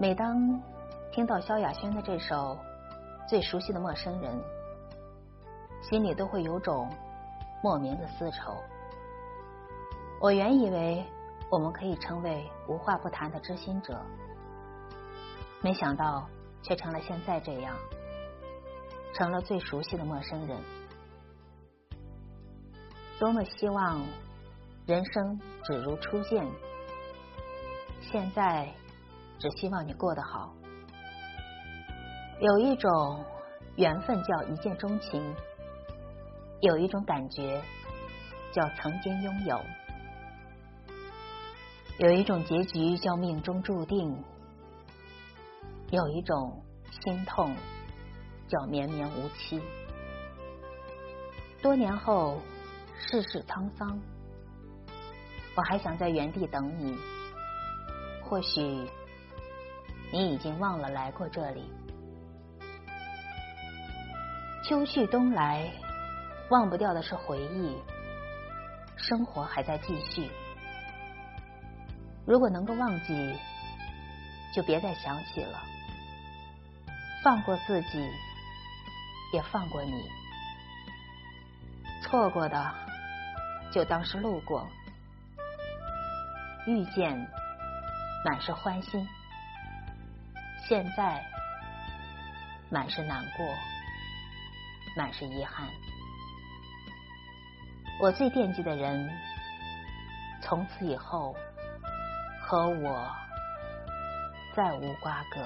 每当听到萧亚轩的这首《最熟悉的陌生人》，心里都会有种莫名的丝绸。我原以为我们可以成为无话不谈的知心者，没想到却成了现在这样，成了最熟悉的陌生人。多么希望人生只如初见，现在只希望你过得好。有一种缘分叫一见钟情，有一种感觉叫曾经拥有。有一种结局叫命中注定，有一种心痛叫绵绵无期。多年后，世事沧桑，我还想在原地等你。或许你已经忘了来过这里。秋去冬来，忘不掉的是回忆，生活还在继续。如果能够忘记，就别再想起了。放过自己，也放过你。错过的，就当是路过。遇见，满是欢欣；现在，满是难过，满是遗憾。我最惦记的人，从此以后。和我再无瓜葛。